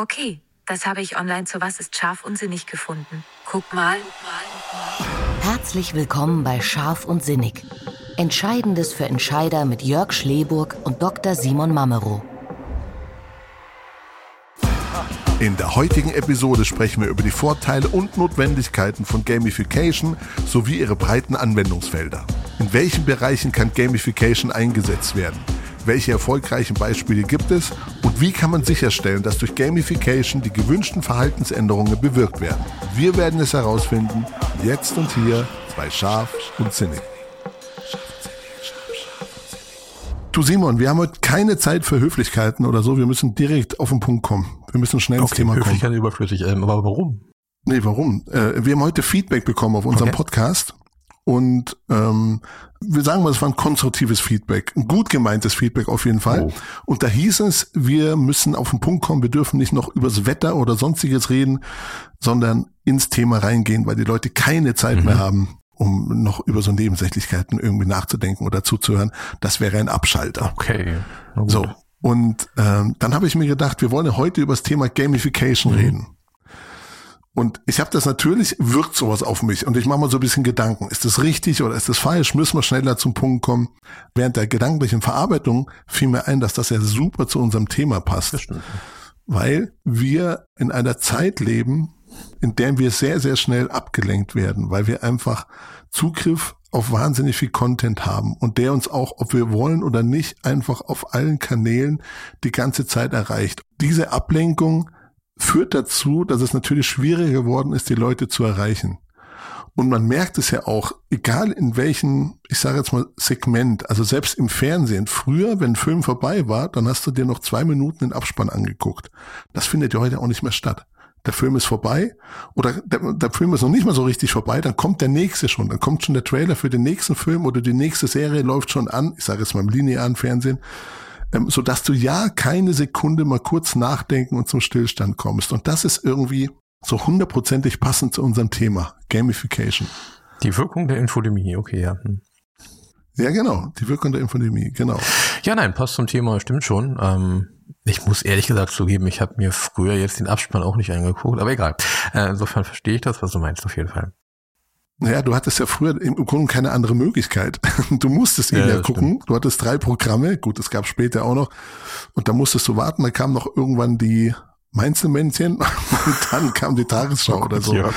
Okay, das habe ich online zu Was ist scharf und sinnig gefunden. Guck mal. Herzlich willkommen bei Scharf und Sinnig. Entscheidendes für Entscheider mit Jörg Schleburg und Dr. Simon Mamero. In der heutigen Episode sprechen wir über die Vorteile und Notwendigkeiten von Gamification sowie ihre breiten Anwendungsfelder. In welchen Bereichen kann Gamification eingesetzt werden? Welche erfolgreichen Beispiele gibt es? Und wie kann man sicherstellen, dass durch Gamification die gewünschten Verhaltensänderungen bewirkt werden? Wir werden es herausfinden, jetzt und hier bei Scharf und Sinnig. Du Simon, wir haben heute keine Zeit für Höflichkeiten oder so. Wir müssen direkt auf den Punkt kommen. Wir müssen schnell ins Okay, Thema kommen. Höflichkeit überflüssig. Ähm, aber warum? Nee, warum? Äh, wir haben heute Feedback bekommen auf unserem Okay. Podcast und ähm, wir sagen mal, es war ein konstruktives Feedback, ein gut gemeintes Feedback auf jeden Fall. Oh. Und da hieß es, wir müssen auf den Punkt kommen, wir dürfen nicht noch übers Wetter oder sonstiges reden, sondern ins Thema reingehen, weil die Leute keine Zeit Mhm. mehr haben, um noch über so Nebensächlichkeiten irgendwie nachzudenken oder zuzuhören. Das wäre ein Abschalter. Okay. So. Und ähm, dann habe ich mir gedacht, wir wollen ja heute über das Thema Gamification Mhm. reden. Und ich habe das natürlich, wirkt sowas auf mich. Und ich mache mal so ein bisschen Gedanken. Ist das richtig oder ist das falsch? Müssen wir schneller zum Punkt kommen? Während der gedanklichen Verarbeitung fiel mir ein, dass das ja super zu unserem Thema passt. Weil wir in einer Zeit leben, in der wir sehr, sehr schnell abgelenkt werden, weil wir einfach Zugriff auf wahnsinnig viel Content haben und der uns auch, ob wir wollen oder nicht, einfach auf allen Kanälen die ganze Zeit erreicht. Diese Ablenkung führt dazu, dass es natürlich schwieriger geworden ist, die Leute zu erreichen. Und man merkt es ja auch, egal in welchem, ich sage jetzt mal, Segment, also selbst im Fernsehen, früher, wenn ein Film vorbei war, dann hast du dir noch zwei Minuten den Abspann angeguckt. Das findet ja heute auch nicht mehr statt. Der Film ist vorbei oder der, der Film ist noch nicht mal so richtig vorbei, dann kommt der nächste schon, dann kommt schon der Trailer für den nächsten Film oder die nächste Serie läuft schon an, ich sage jetzt mal im linearen Fernsehen, ähm, so dass du ja keine Sekunde mal kurz nachdenken und zum Stillstand kommst. Und das ist irgendwie so hundertprozentig passend zu unserem Thema, Gamification. Die Wirkung der Infodemie, okay, ja. Hm. Ja, genau, die Wirkung der Infodemie, genau. Ja, nein, passt zum Thema, stimmt schon. Ähm, ich muss ehrlich gesagt zugeben, ich habe mir früher jetzt den Abspann auch nicht angeguckt, aber egal. Äh, insofern verstehe ich das, was du meinst, auf jeden Fall. Naja, du hattest ja früher im Grunde keine andere Möglichkeit. Du musstest ihn Ja, ja, gucken. Du hattest drei Programme, gut, es gab später auch noch. Und da musstest du warten, da kam noch irgendwann die Mainzelmännchen und dann kam die Tagesschau oder so. Ja.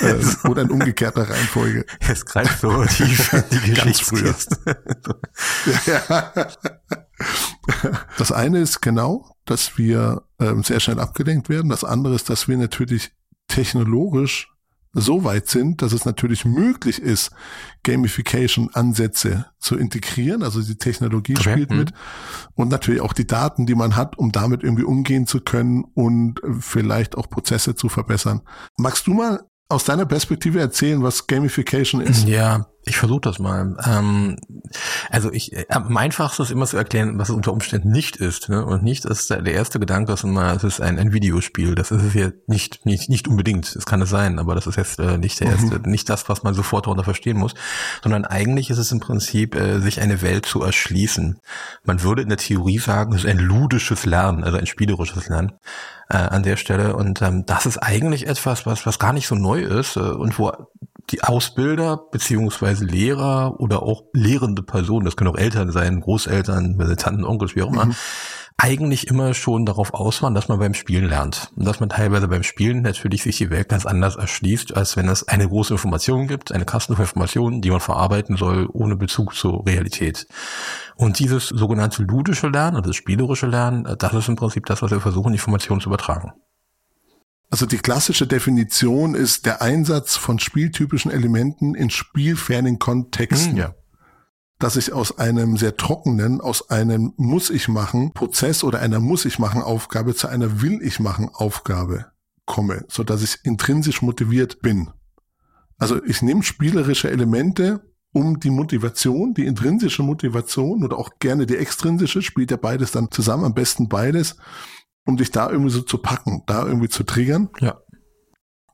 Äh, oder in umgekehrter Reihenfolge. Es greift so tief in die. Geschichtskiste. Ja. Das eine ist genau, dass wir ähm, sehr schnell abgelenkt werden. Das andere ist, dass wir natürlich technologisch so weit sind, dass es natürlich möglich ist, Gamification-Ansätze zu integrieren. Also die Technologie Okay, spielt mit und natürlich auch die Daten, die man hat, um damit irgendwie umgehen zu können und äh, vielleicht auch Prozesse zu verbessern. Magst du mal aus deiner Perspektive erzählen, was Gamification ist? Ja, ich versuche das mal. Ähm, also ich, äh, am einfachsten ist immer zu erklären, was es unter Umständen nicht ist. Ne? Und nicht ist der der erste Gedanke ist immer, es ist ein, ein Videospiel. Das ist es ja nicht, nicht, nicht unbedingt. Es kann es sein, aber das ist jetzt äh, nicht der erste, nicht das, was man sofort darunter verstehen muss, sondern eigentlich ist es im Prinzip, äh, sich eine Welt zu erschließen. Man würde in der Theorie sagen, es ist ein ludisches Lernen, also ein spielerisches Lernen äh, an der Stelle. Und ähm, das ist eigentlich etwas, was, was gar nicht so neu ist äh, und wo die Ausbilder beziehungsweise Lehrer oder auch lehrende Personen, das können auch Eltern sein, Großeltern, Tanten, Onkels, wie auch immer, eigentlich immer schon darauf aus waren, dass man beim Spielen lernt. Und dass man teilweise beim Spielen natürlich sich die Welt ganz anders erschließt, als wenn es eine große Information gibt, eine Kasten von Informationen, die man verarbeiten soll, ohne Bezug zur Realität. Und dieses sogenannte ludische Lernen, oder das spielerische Lernen, das ist im Prinzip das, was wir versuchen, Informationen zu übertragen. Also die klassische Definition ist der Einsatz von spieltypischen Elementen in spielfernen Kontexten. Hm, ja. Dass ich aus einem sehr trockenen, aus einem muss ich machen Prozess oder einer muss ich machen Aufgabe zu einer will ich machen Aufgabe komme, so dass ich intrinsisch motiviert bin. Also ich nehme spielerische Elemente, um die Motivation, die intrinsische Motivation oder auch gerne die extrinsische, spielt ja beides dann zusammen, am besten beides, um dich da irgendwie so zu packen, da irgendwie zu triggern Ja.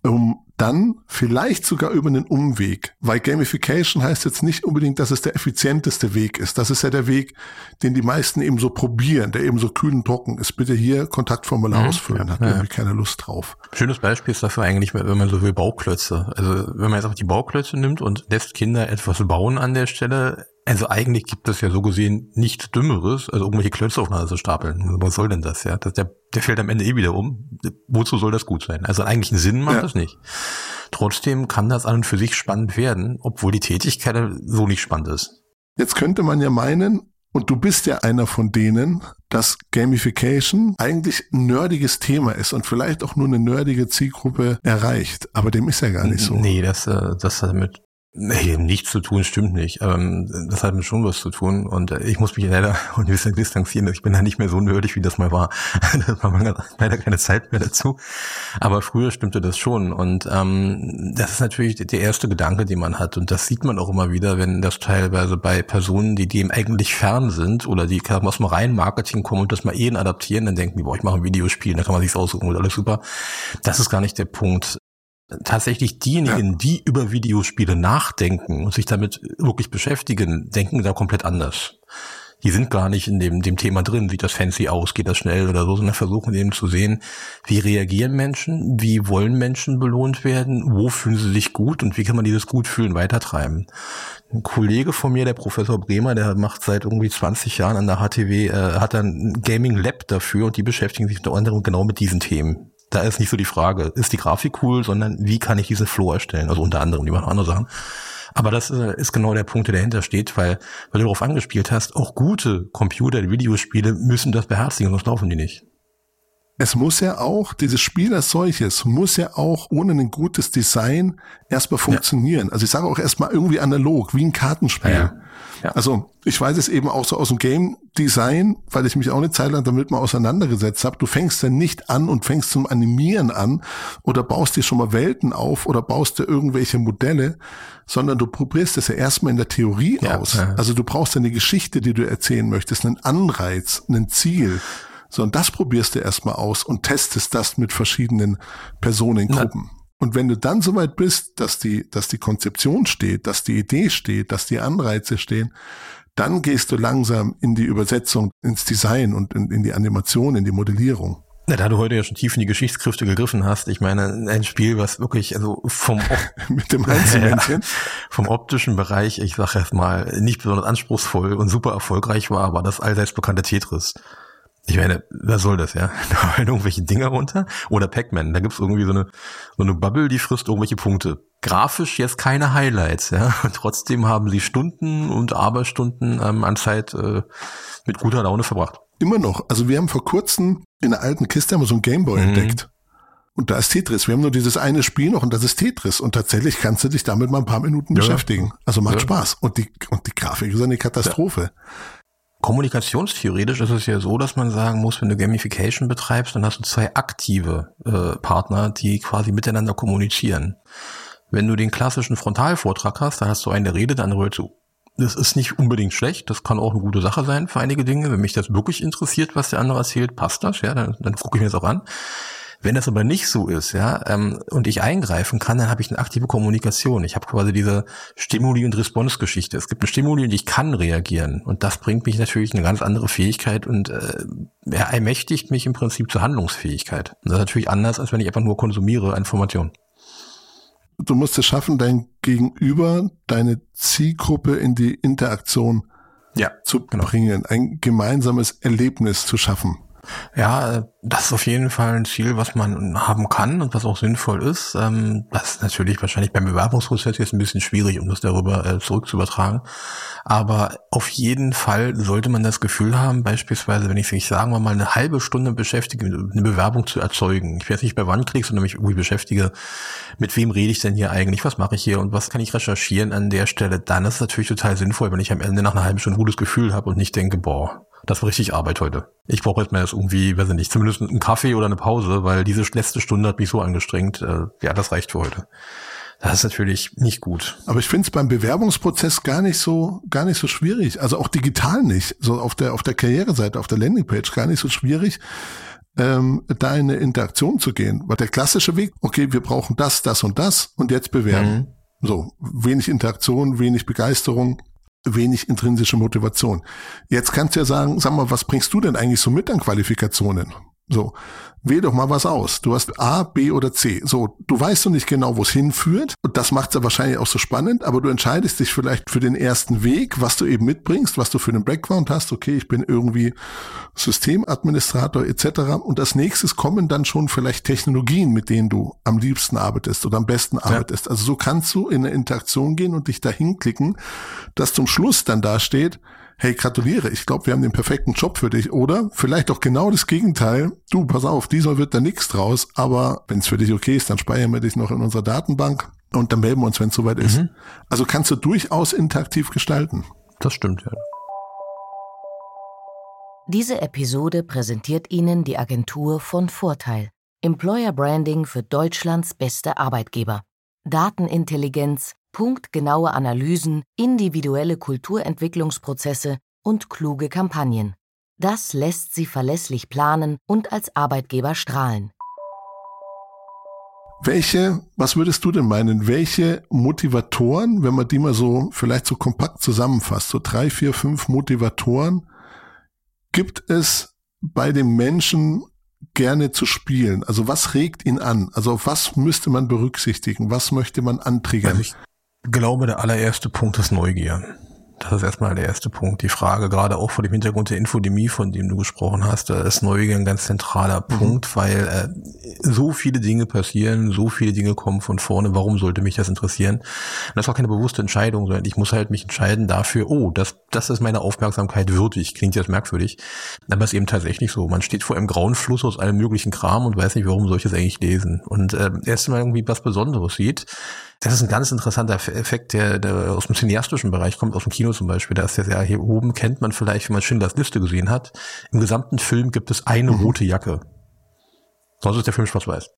um dann vielleicht sogar über einen Umweg, weil Gamification heißt jetzt nicht unbedingt, dass es der effizienteste Weg ist. Das ist ja der Weg, den die meisten eben so probieren, der eben so kühl und trocken ist. Bitte hier Kontaktformular mhm. ausfüllen, hat ja, irgendwie keine Lust drauf. Schönes Beispiel ist dafür eigentlich, wenn man so will, Bauklötze. Also wenn man jetzt auch die Bauklötze nimmt und lässt Kinder etwas bauen an der Stelle, also eigentlich gibt es ja so gesehen nichts Dümmeres, also irgendwelche Klötze aufeinander zu stapeln. Was soll denn das, ja? Das, der, der fällt am Ende eh wieder um. Wozu soll das gut sein? Also eigentlich einen Sinn macht ja. das nicht. Trotzdem kann das an und für sich spannend werden, obwohl die Tätigkeit so nicht spannend ist. Jetzt könnte man ja meinen, und du bist ja einer von denen, dass Gamification eigentlich ein nerdiges Thema ist und vielleicht auch nur eine nerdige Zielgruppe erreicht. Aber dem ist ja gar nicht so. Nee, das, äh, das hat mit Nee, nichts zu tun stimmt nicht. Ähm, das hat mir schon was zu tun und äh, ich muss mich leider wir sind distanzieren. Ich bin da nicht mehr so nerdig, wie das mal war. da war leider keine Zeit mehr dazu. Aber früher stimmte das schon und ähm, das ist natürlich der erste Gedanke, den man hat und das sieht man auch immer wieder, wenn das teilweise bei Personen, die dem eigentlich fern sind oder die aus dem reinen Marketing kommen und das mal eben adaptieren, dann denken die, boah, ich mache ein Videospiel, da kann man sich's aussuchen und alles super. Das ist gar nicht der Punkt tatsächlich diejenigen, ja. die über Videospiele nachdenken und sich damit wirklich beschäftigen, denken da komplett anders. Die sind gar nicht in dem, dem Thema drin, sieht das fancy aus, geht das schnell oder so, sondern versuchen eben zu sehen, wie reagieren Menschen, wie wollen Menschen belohnt werden, wo fühlen sie sich gut und wie kann man dieses Gutfühlen weitertreiben. Ein Kollege von mir, der Professor Bremer, der macht seit irgendwie 20 Jahren an der HTW, äh, hat ein Gaming Lab dafür und die beschäftigen sich unter anderem genau mit diesen Themen da ist nicht so die Frage, ist die Grafik cool, sondern wie kann ich diese Flow erstellen? Also unter anderem, die machen andere Sachen. Aber das äh, ist genau der Punkt, der dahinter steht, weil, weil du darauf angespielt hast, auch gute Computer, Videospiele müssen das beherzigen, sonst laufen die nicht. Es muss ja auch, dieses Spiel als solches, muss ja auch ohne ein gutes Design erstmal funktionieren. Ja. Also ich sage auch erstmal irgendwie analog, wie ein Kartenspiel. Ja. Ja. Also ich weiß es eben auch so aus dem Game Design, weil ich mich auch eine Zeit lang damit mal auseinandergesetzt habe. Du fängst dann nicht an und fängst zum Animieren an oder baust dir schon mal Welten auf oder baust dir irgendwelche Modelle, sondern du probierst es ja erstmal in der Theorie ja, aus. Also du brauchst eine Geschichte, die du erzählen möchtest, einen Anreiz, ein Ziel. So, und das probierst du erstmal aus und testest das mit verschiedenen Personengruppen. Na und wenn du dann soweit bist, dass die, dass die Konzeption steht, dass die Idee steht, dass die Anreize stehen, dann gehst du langsam in die Übersetzung, ins Design und in, in die Animation, in die Modellierung. Na, da du heute ja schon tief in die Geschichtskräfte gegriffen hast, ich meine, ein Spiel, was wirklich, also vom mit dem ja, vom optischen Bereich, ich sag erst mal, nicht besonders anspruchsvoll und super erfolgreich war, war das allseits bekannte Tetris. Ich meine, was soll das, ja? Da fallen irgendwelche Dinger runter. Oder Pac-Man, da gibt's irgendwie so eine, so eine Bubble, die frisst irgendwelche Punkte. Grafisch jetzt keine Highlights, ja. Und trotzdem haben sie Stunden und Aberstunden ähm, an Zeit äh, mit guter Laune verbracht. Immer noch. Also wir haben vor kurzem in einer alten Kiste haben wir so ein Gameboy mhm. entdeckt. Und da ist Tetris. Wir haben nur dieses eine Spiel noch und das ist Tetris. Und tatsächlich kannst du dich damit mal ein paar Minuten ja. beschäftigen. Also macht ja. Spaß. Und die, und die Grafik ist eine Katastrophe. Ja. Kommunikationstheoretisch ist es ja so, dass man sagen muss, wenn du Gamification betreibst, dann hast du zwei aktive äh, Partner, die quasi miteinander kommunizieren. Wenn du den klassischen Frontalvortrag hast, dann hast du einen, der redet, der andere hört zu. Das ist nicht unbedingt schlecht, das kann auch eine gute Sache sein für einige Dinge. Wenn mich das wirklich interessiert, was der andere erzählt, passt das, ja, dann, dann gucke ich mir das auch an. Wenn das aber nicht so ist, ja, ähm, und ich eingreifen kann, dann habe ich eine aktive Kommunikation. Ich habe quasi diese Stimuli- und Response-Geschichte. Es gibt eine Stimuli und ich kann reagieren. Und das bringt mich natürlich eine ganz andere Fähigkeit und äh, er ermächtigt mich im Prinzip zur Handlungsfähigkeit. Und das ist natürlich anders, als wenn ich einfach nur konsumiere Informationen. Du musst es schaffen, dein Gegenüber, deine Zielgruppe in die Interaktion ja, zu genau. bringen, ein gemeinsames Erlebnis zu schaffen. Ja, das ist auf jeden Fall ein Ziel, was man haben kann und was auch sinnvoll ist. Ähm, das ist natürlich wahrscheinlich beim Bewerbungsprozess jetzt ein bisschen schwierig, um das darüber äh, zurückzuübertragen. Aber auf jeden Fall sollte man das Gefühl haben, beispielsweise, wenn ich sich sagen wir mal eine halbe Stunde beschäftige, eine Bewerbung zu erzeugen. Ich werde nicht bei wann klick, sondern mich irgendwie beschäftige, mit wem rede ich denn hier eigentlich, was mache ich hier und was kann ich recherchieren an der Stelle. Dann ist es natürlich total sinnvoll, wenn ich am Ende nach einer halben Stunde ein gutes Gefühl habe und nicht denke, boah, das war richtig Arbeit heute. Ich brauche jetzt mal jetzt irgendwie, weiß ich nicht, zumindest einen Kaffee oder eine Pause, weil diese letzte Stunde hat mich so angestrengt. Äh, ja, das reicht für heute. Das ist natürlich nicht gut. Aber ich finde es beim Bewerbungsprozess gar nicht so, gar nicht so schwierig. Also auch digital nicht. So auf der, auf der Karriereseite, auf der Landingpage gar nicht so schwierig. ähm, da in eine Interaktion zu gehen. Weil der klassische Weg, okay, wir brauchen das, das und das und jetzt bewerben. Mhm. So, wenig Interaktion, wenig Begeisterung, wenig intrinsische Motivation. Jetzt kannst du ja sagen, sag mal, was bringst du denn eigentlich so mit an Qualifikationen? So, wähl doch mal was aus. Du hast A, B oder C. So, du weißt noch nicht genau, wo es hinführt. Und das macht es ja wahrscheinlich auch so spannend, aber du entscheidest dich vielleicht für den ersten Weg, was du eben mitbringst, was du für einen Background hast. Okay, ich bin irgendwie Systemadministrator etc. Und als nächstes kommen dann schon vielleicht Technologien, mit denen du am liebsten arbeitest oder am besten arbeitest. Ja. Also so kannst du in eine Interaktion gehen und dich dahin klicken, dass zum Schluss dann da steht, hey, gratuliere, ich glaube, wir haben den perfekten Job für dich. Oder vielleicht auch genau das Gegenteil. Du, pass auf, dieser wird da nichts draus, aber wenn es für dich okay ist, dann speichern wir dich noch in unserer Datenbank und dann melden wir uns, wenn es soweit mhm. ist. Also kannst du durchaus interaktiv gestalten. Das stimmt, ja. Diese Episode präsentiert Ihnen die Agentur von Vorteil. Employer Branding für Deutschlands beste Arbeitgeber. Datenintelligenz, punktgenaue Analysen, individuelle Kulturentwicklungsprozesse und kluge Kampagnen. Das lässt sie verlässlich planen und als Arbeitgeber strahlen. Welche, was würdest du denn meinen, welche Motivatoren, wenn man die mal so vielleicht so kompakt zusammenfasst, so drei, vier, fünf Motivatoren, gibt es bei dem Menschen gerne zu spielen? Also was regt ihn an? Also auf was müsste man berücksichtigen? Was möchte man antriggern? Ich glaube, der allererste Punkt ist Neugier. Das ist erstmal der erste Punkt. Die Frage, gerade auch vor dem Hintergrund der Infodemie, von dem du gesprochen hast, da ist Neugier ein ganz zentraler mhm. Punkt, weil äh, so viele Dinge passieren, so viele Dinge kommen von vorne. Warum sollte mich das interessieren? Und das ist auch keine bewusste Entscheidung, sondern ich muss halt mich entscheiden dafür, oh, das, das ist meine Aufmerksamkeit würdig. Klingt jetzt merkwürdig, aber es ist eben tatsächlich so. Man steht vor einem grauen Fluss aus allem möglichen Kram und weiß nicht, warum soll ich das eigentlich lesen. Und äh, erst mal irgendwie was Besonderes sieht, das ist ein ganz interessanter Effekt, der, der aus dem cineastischen Bereich kommt, aus dem Kino zum Beispiel. Da ist der sehr hier oben, kennt man vielleicht, wenn man Schindlers Liste gesehen hat. Im gesamten Film gibt es eine mhm. rote Jacke. Sonst ist der Film schwarz-weiß.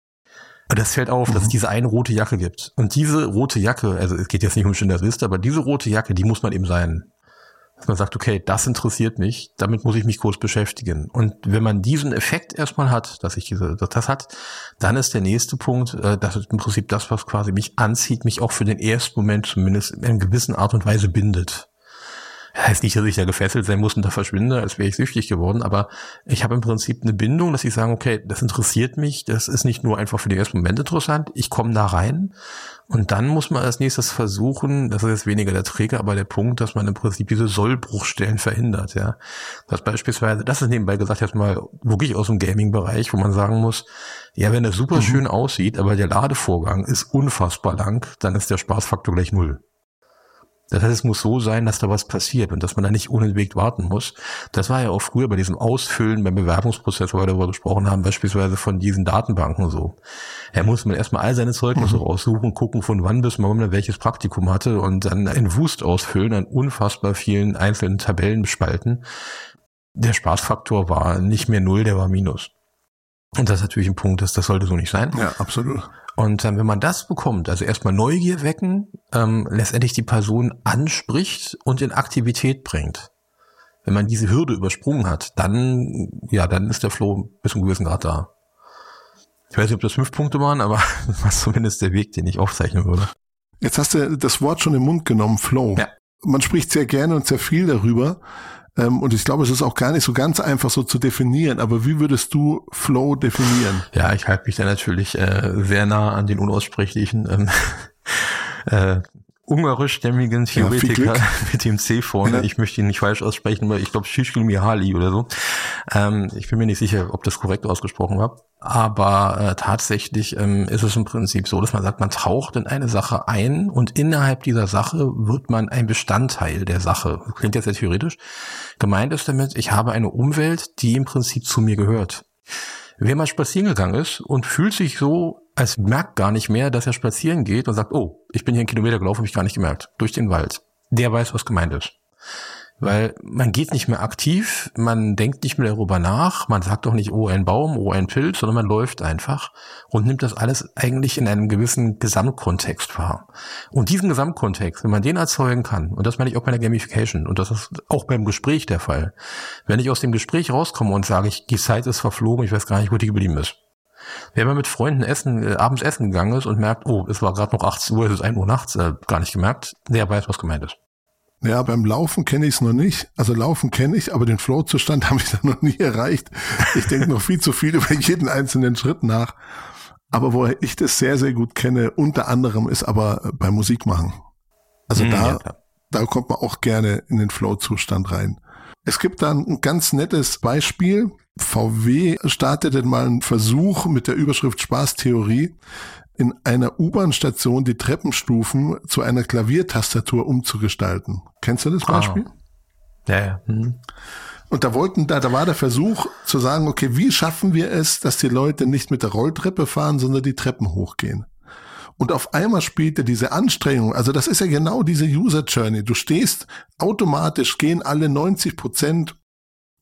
Und das fällt auf, mhm. dass es mhm. diese eine rote Jacke gibt. Und diese rote Jacke, also es geht jetzt nicht um Schindlers Liste, aber diese rote Jacke, die muss man eben sein dass man sagt, okay, das interessiert mich, damit muss ich mich kurz beschäftigen. Und wenn man diesen Effekt erstmal hat, dass ich diese, dass das hat, dann ist der nächste Punkt, äh, das im Prinzip das, was quasi mich anzieht, mich auch für den ersten Moment zumindest in einer gewissen Art und Weise bindet. Das heißt nicht, dass ich da gefesselt sein muss und da verschwinde, als wäre ich süchtig geworden, aber ich habe im Prinzip eine Bindung, dass ich sage, okay, das interessiert mich, das ist nicht nur einfach für den ersten Moment interessant, ich komme da rein und dann muss man als nächstes versuchen, das ist jetzt weniger der Träger, aber der Punkt, dass man im Prinzip diese Sollbruchstellen verhindert, ja. Das beispielsweise, das ist nebenbei gesagt jetzt mal wirklich aus dem Gaming-Bereich, wo man sagen muss, ja, wenn das super mhm. schön aussieht, aber der Ladevorgang ist unfassbar lang, dann ist der Spaßfaktor gleich null. Das heißt, es muss so sein, dass da was passiert und dass man da nicht unentwegt warten muss. Das war ja auch früher bei diesem Ausfüllen beim Bewerbungsprozess, wo wir darüber gesprochen haben, beispielsweise von diesen Datenbanken so. Da muss man erstmal all seine Zeugnisse mhm. raussuchen, gucken, von wann bis wann man welches Praktikum hatte und dann in Wust ausfüllen, an unfassbar vielen einzelnen Tabellen spalten. Der Spaßfaktor war nicht mehr null, der war minus. Und das ist natürlich ein Punkt, dass das sollte so nicht sein. Ja, absolut. Und ähm, wenn man das bekommt, also erstmal Neugier wecken, ähm, letztendlich die Person anspricht und in Aktivität bringt. Wenn man diese Hürde übersprungen hat, dann, ja, dann ist der Flow bis zu einem gewissen Grad da. Ich weiß nicht, ob das fünf Punkte waren, aber das war zumindest der Weg, den ich aufzeichnen würde. Jetzt hast du das Wort schon im Mund genommen, Flow. Ja. Man spricht sehr gerne und sehr viel darüber. Ähm, und ich glaube, es ist auch gar nicht so ganz einfach so zu definieren. Aber wie würdest du Flow definieren? Ja, ich halte mich da natürlich äh, sehr nah an den unaussprechlichen ähm, äh, ungarischstämmigen Theoretiker ja, mit dem C vorne. Ich möchte ihn nicht falsch aussprechen, aber ich glaube Shishkil Mihali oder so. Ähm, ich bin mir nicht sicher, ob das korrekt ausgesprochen war. Aber äh, tatsächlich ähm, ist es im Prinzip so, dass man sagt, man taucht in eine Sache ein und innerhalb dieser Sache wird man ein Bestandteil der Sache. Das klingt jetzt sehr theoretisch. Gemeint ist damit, ich habe eine Umwelt, die im Prinzip zu mir gehört. Wer mal spazieren gegangen ist und fühlt sich so, als merkt gar nicht mehr, dass er spazieren geht und sagt, oh, ich bin hier einen Kilometer gelaufen, habe ich gar nicht gemerkt, durch den Wald. Der weiß, was gemeint ist. weil man geht nicht mehr aktiv, man denkt nicht mehr darüber nach, man sagt doch nicht, oh ein Baum, oh ein Pilz, sondern man läuft einfach und nimmt das alles eigentlich in einem gewissen Gesamtkontext wahr. Und diesen Gesamtkontext, wenn man den erzeugen kann, und das meine ich auch bei der Gamification, und das ist auch beim Gespräch der Fall, wenn ich aus dem Gespräch rauskomme und sage, ich, die Zeit ist verflogen, ich weiß gar nicht, wo die geblieben ist. Wenn man mit Freunden essen, äh, abends essen gegangen ist und merkt, oh, es war gerade noch 18 Uhr, es ist 1 Uhr nachts, äh, gar nicht gemerkt, der weiß, was gemeint ist. Ja, beim Laufen kenne ich es noch nicht. Also Laufen kenne ich, aber den Flow-Zustand habe ich da noch nie erreicht. Ich denke noch viel zu viel über jeden einzelnen Schritt nach. Aber woher ich das sehr, sehr gut kenne, unter anderem ist aber beim Musikmachen. Also mhm, da, ja, da kommt man auch gerne in den Flow-Zustand rein. Es gibt dann ein ganz nettes Beispiel. VW startete mal einen Versuch mit der Überschrift Spaßtheorie in einer U-Bahn-Station die Treppenstufen zu einer Klaviertastatur umzugestalten. Kennst du das ah. Beispiel? Ah. Ja, ja. Mhm. Und da wollten, da, da war der Versuch zu sagen, okay, wie schaffen wir es, dass die Leute nicht mit der Rolltreppe fahren, sondern die Treppen hochgehen? Und auf einmal spielte diese Anstrengung, also das ist ja genau diese User Journey. Du stehst automatisch, gehen alle 90 Prozent,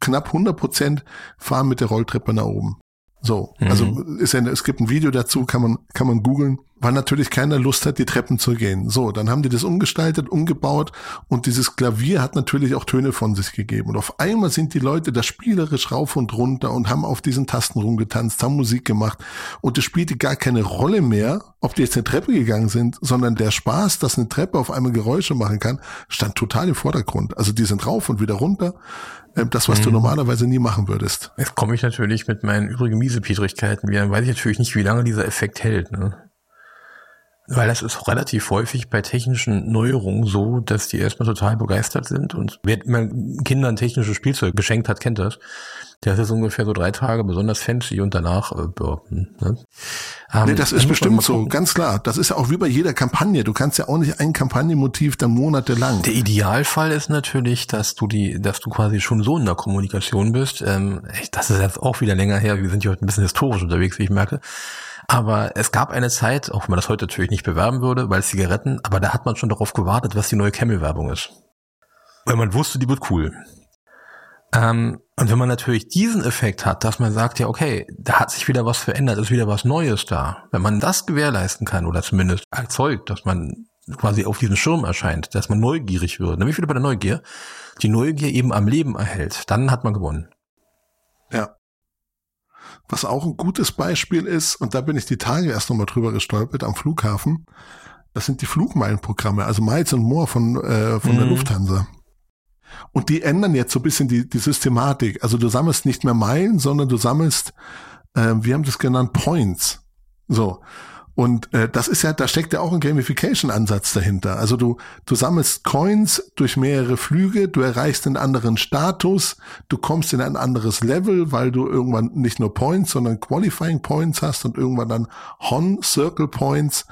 knapp 100 Prozent, fahren mit der Rolltreppe nach oben. So, also mhm. ist ja, es gibt ein Video dazu, kann man, kann man googeln weil natürlich keiner Lust hat, die Treppen zu gehen. So, dann haben die das umgestaltet, umgebaut und dieses Klavier hat natürlich auch Töne von sich gegeben. Und auf einmal sind die Leute da spielerisch rauf und runter und haben auf diesen Tasten rumgetanzt, haben Musik gemacht und es spielte gar keine Rolle mehr, ob die jetzt eine Treppe gegangen sind, sondern der Spaß, dass eine Treppe auf einmal Geräusche machen kann, stand total im Vordergrund. Also die sind rauf und wieder runter. Ähm, das, was mhm. du normalerweise nie machen würdest. Jetzt komme ich natürlich mit meinen übrigen Miesepietrigkeiten wieder. Weiß ich natürlich nicht, wie lange dieser Effekt hält. Ne? Weil das ist relativ häufig bei technischen Neuerungen so, dass die erstmal total begeistert sind und wer man Kindern technisches Spielzeug geschenkt hat, kennt das. Der ist jetzt ungefähr so drei Tage besonders fancy und danach äh, ne? ähm, nee, das ist bestimmt so, ganz klar. Das ist ja auch wie bei jeder Kampagne. Du kannst ja auch nicht ein Kampagnenmotiv dann monatelang. Der Idealfall ist natürlich, dass du die, dass du quasi schon so in der Kommunikation bist. Ähm, das ist jetzt auch wieder länger her. Wir sind ja heute ein bisschen historisch unterwegs, wie ich merke. Aber es gab eine Zeit, auch wenn man das heute natürlich nicht bewerben würde, weil Zigaretten, aber da hat man schon darauf gewartet, was die neue Camel-Werbung ist. Weil man wusste, die wird cool. Ähm, und wenn man natürlich diesen Effekt hat, dass man sagt, ja, okay, da hat sich wieder was verändert, ist wieder was Neues da. Wenn man das gewährleisten kann oder zumindest erzeugt, dass man quasi auf diesen Schirm erscheint, dass man neugierig wird, ne, wie viel bei der Neugier, die Neugier eben am Leben erhält, dann hat man gewonnen. Ja. Was auch ein gutes Beispiel ist, und da bin ich die Tage erst nochmal drüber gestolpert am Flughafen, das sind die Flugmeilenprogramme, also Miles und More von, äh, von mhm. der Lufthansa. Und die ändern jetzt so ein bisschen die, die Systematik. Also du sammelst nicht mehr Meilen, sondern du sammelst, äh, wir haben das genannt, Points. So. Und äh, das ist ja, da steckt ja auch ein Gamification-Ansatz dahinter. Also du, du sammelst Coins durch mehrere Flüge, du erreichst einen anderen Status, du kommst in ein anderes Level, weil du irgendwann nicht nur Points, sondern Qualifying Points hast und irgendwann dann Hon Circle Points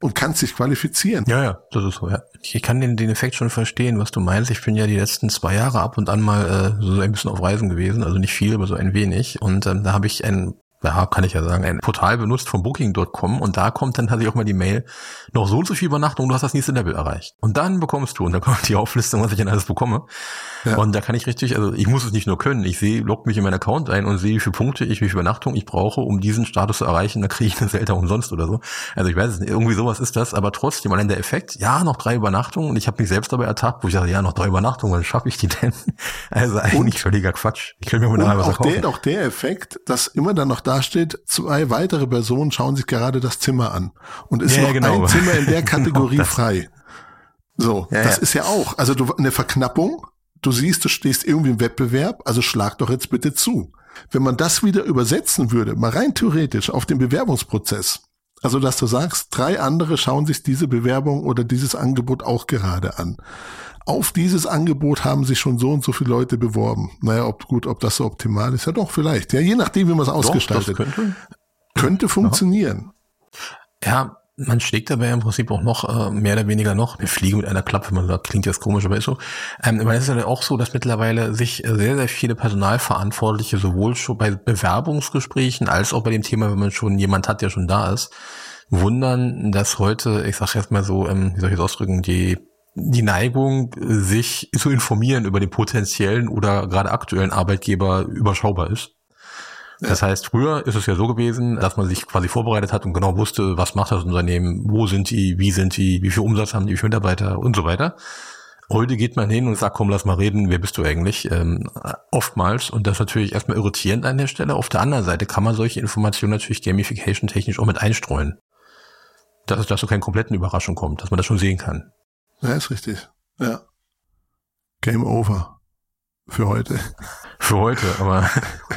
und kannst dich qualifizieren. Ja, ja, das ist so, ja. Ich kann den, den Effekt schon verstehen, was du meinst. Ich bin ja die letzten zwei Jahre ab und an mal äh, so ein bisschen auf Reisen gewesen, also nicht viel, aber so ein wenig. Und ähm, da habe ich ein ja, kann ich ja sagen, ein Portal benutzt von Booking.com und da kommt dann tatsächlich auch mal die Mail, noch so und so viel Übernachtung, du hast das nächste Level erreicht. Und dann bekommst du, und dann kommt die Auflistung, was ich dann alles bekomme. Ja. Und da kann ich richtig, also ich muss es nicht nur können, ich sehe, log mich in meinen Account ein und sehe, wie viele Punkte ich, wie viel Übernachtung ich brauche, um diesen Status zu erreichen, dann kriege ich eine Zelda umsonst oder so. Also ich weiß es nicht, irgendwie sowas ist das, aber trotzdem, allein der Effekt, ja, noch drei Übernachtungen und ich habe mich selbst dabei ertappt, wo ich sage, ja, noch drei Übernachtungen, wann schaffe ich die denn? Also eigentlich und, völliger Quatsch. Ich könnte mir mal was auch der, auch der Effekt, dass immer dann noch dasteht, zwei weitere Personen schauen sich gerade das Zimmer an und ist ja, noch genau. ein Zimmer in der Kategorie genau frei. So, ja, das ja. ist ja auch, also du, eine Verknappung, du siehst, du stehst irgendwie im Wettbewerb, also schlag doch jetzt bitte zu. Wenn man das wieder übersetzen würde, mal rein theoretisch auf den Bewerbungsprozess, also dass du sagst, drei andere schauen sich diese Bewerbung oder dieses Angebot auch gerade an. Auf dieses Angebot haben sich schon so und so viele Leute beworben. Naja, ob gut, ob das so optimal ist, ja doch, vielleicht. Ja, je nachdem, wie man es ausgestaltet. könnte, könnte funktionieren. Ja, man schlägt dabei im Prinzip auch noch, äh, mehr oder weniger noch, eine Fliege mit einer Klappe, man sagt, klingt jetzt komisch, aber ist so. Ähm, weil es ist ja auch so, dass mittlerweile sich sehr, sehr viele Personalverantwortliche sowohl schon bei Bewerbungsgesprächen als auch bei dem Thema, wenn man schon jemand hat, der schon da ist, wundern, dass heute, ich sag jetzt mal so, ähm, wie soll ich das ausdrücken, die die Neigung, sich zu informieren über den potenziellen oder gerade aktuellen Arbeitgeber überschaubar ist. Das heißt, früher ist es ja so gewesen, dass man sich quasi vorbereitet hat und genau wusste, was macht das Unternehmen, wo sind die, wie sind die, wie viel Umsatz haben die, wie viele Mitarbeiter und so weiter. Heute geht man hin und sagt, komm, lass mal reden, wer bist du eigentlich? Ähm, oftmals, und das ist natürlich erstmal irritierend an der Stelle. Auf der anderen Seite kann man solche Informationen natürlich gamification-technisch auch mit einstreuen. Dass es dazu keine kompletten Überraschung kommt, dass man das schon sehen kann. Ja, ist richtig. Ja. Game over. Für heute. Für heute, aber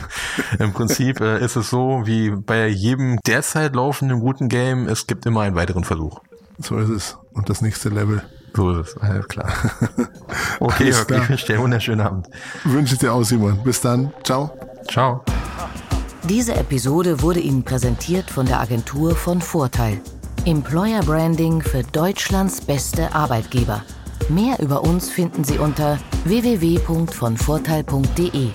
im Prinzip äh, ist es so, wie bei jedem derzeit laufenden guten Game, es gibt immer einen weiteren Versuch. So ist es. Und das nächste Level. So ist es, alles klar. Okay, Alles okay, klar. ich wünsche dir einen wunderschönen Abend. Wünsche ich dir auch, Simon. Bis dann. Ciao. Ciao. Diese Episode wurde Ihnen präsentiert von der Agentur von Vorteil. Employer Branding für Deutschlands beste Arbeitgeber. Mehr über uns finden Sie unter www.vonvorteil.de.